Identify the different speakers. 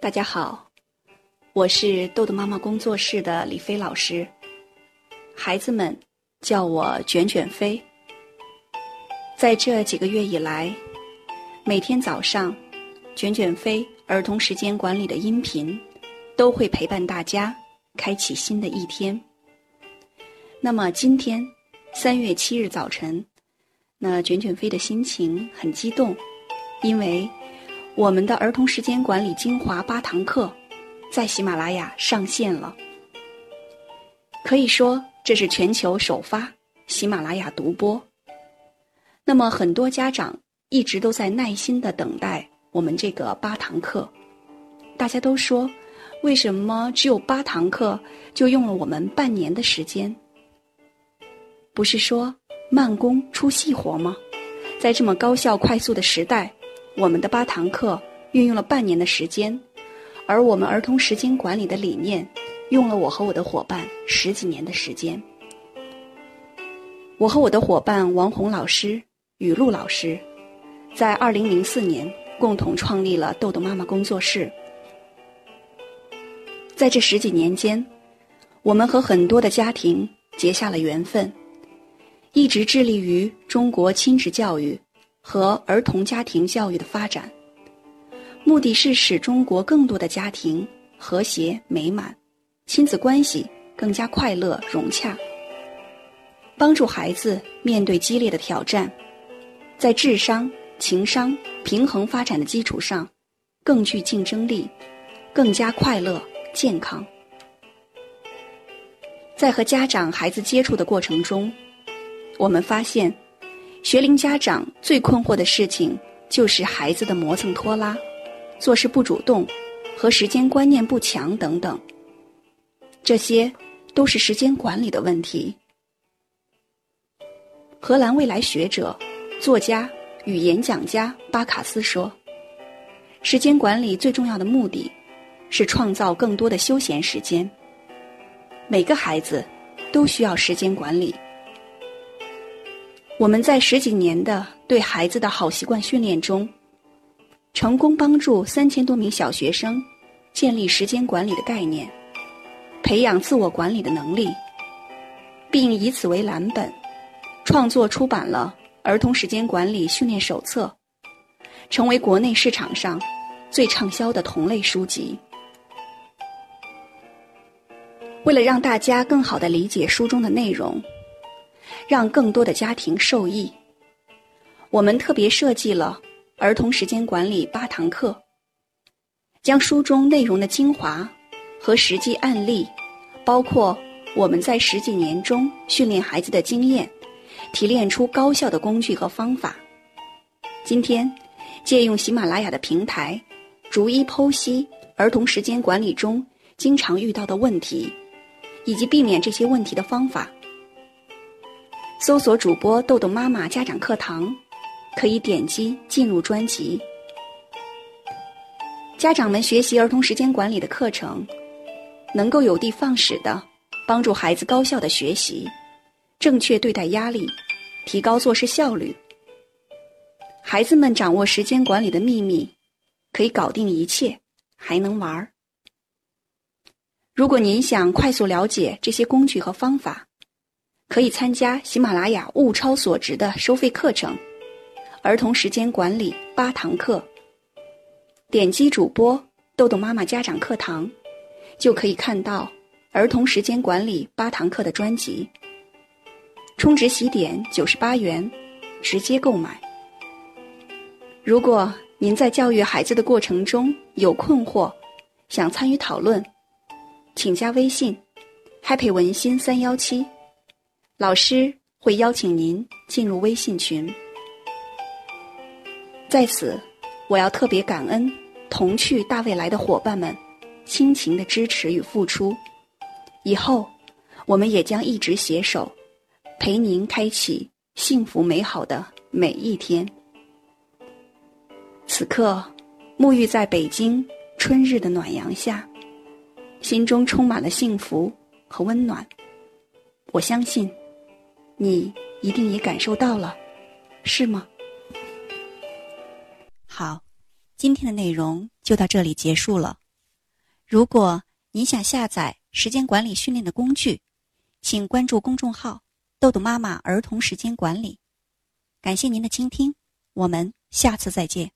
Speaker 1: 大家好，我是豆豆妈妈工作室的李飞老师，孩子们叫我卷卷飞。在这几个月以来，每天早上，卷卷飞儿童时间管理的音频都会陪伴大家开启新的一天。那么今天三月七日早晨，那卷卷飞的心情很激动，因为。我们的儿童时间管理精华八堂课，在喜马拉雅上线了。可以说这是全球首发喜马拉雅独播。那么很多家长一直都在耐心的等待我们这个八堂课。大家都说，为什么只有八堂课就用了我们半年的时间？不是说慢工出细活吗？在这么高效快速的时代。我们的八堂课运用了半年的时间，而我们儿童时间管理的理念用了我和我的伙伴十几年的时间。我和我的伙伴王红老师、雨露老师，在二零零四年共同创立了豆豆妈妈工作室。在这十几年间，我们和很多的家庭结下了缘分，一直致力于中国亲子教育。和儿童家庭教育的发展，目的是使中国更多的家庭和谐美满，亲子关系更加快乐融洽，帮助孩子面对激烈的挑战，在智商、情商平衡发展的基础上，更具竞争力，更加快乐健康。在和家长、孩子接触的过程中，我们发现。学龄家长最困惑的事情就是孩子的磨蹭拖拉、做事不主动和时间观念不强等等，这些都是时间管理的问题。荷兰未来学者、作家与演讲家巴卡斯说：“时间管理最重要的目的，是创造更多的休闲时间。每个孩子都需要时间管理。”我们在十几年的对孩子的好习惯训练中，成功帮助三千多名小学生建立时间管理的概念，培养自我管理的能力，并以此为蓝本，创作出版了《儿童时间管理训练手册》，成为国内市场上最畅销的同类书籍。为了让大家更好的理解书中的内容。让更多的家庭受益。我们特别设计了儿童时间管理八堂课，将书中内容的精华和实际案例，包括我们在十几年中训练孩子的经验，提炼出高效的工具和方法。今天，借用喜马拉雅的平台，逐一剖析儿童时间管理中经常遇到的问题，以及避免这些问题的方法。搜索主播豆豆妈妈家长课堂，可以点击进入专辑。家长们学习儿童时间管理的课程，能够有的放矢的帮助孩子高效的学习，正确对待压力，提高做事效率。孩子们掌握时间管理的秘密，可以搞定一切，还能玩儿。如果您想快速了解这些工具和方法。可以参加喜马拉雅物超所值的收费课程《儿童时间管理八堂课》，点击主播豆豆妈妈家长课堂，就可以看到《儿童时间管理八堂课》的专辑。充值起点九十八元，直接购买。如果您在教育孩子的过程中有困惑，想参与讨论，请加微信：happy 文心三幺七。老师会邀请您进入微信群。在此，我要特别感恩童趣大未来的伙伴们亲情的支持与付出。以后，我们也将一直携手，陪您开启幸福美好的每一天。此刻，沐浴在北京春日的暖阳下，心中充满了幸福和温暖。我相信。你一定也感受到了，是吗？
Speaker 2: 好，今天的内容就到这里结束了。
Speaker 1: 如果您想下载时间管理训练的工具，请关注公众号“豆豆妈妈儿童时间管理”。感谢您的倾听，我们下次再见。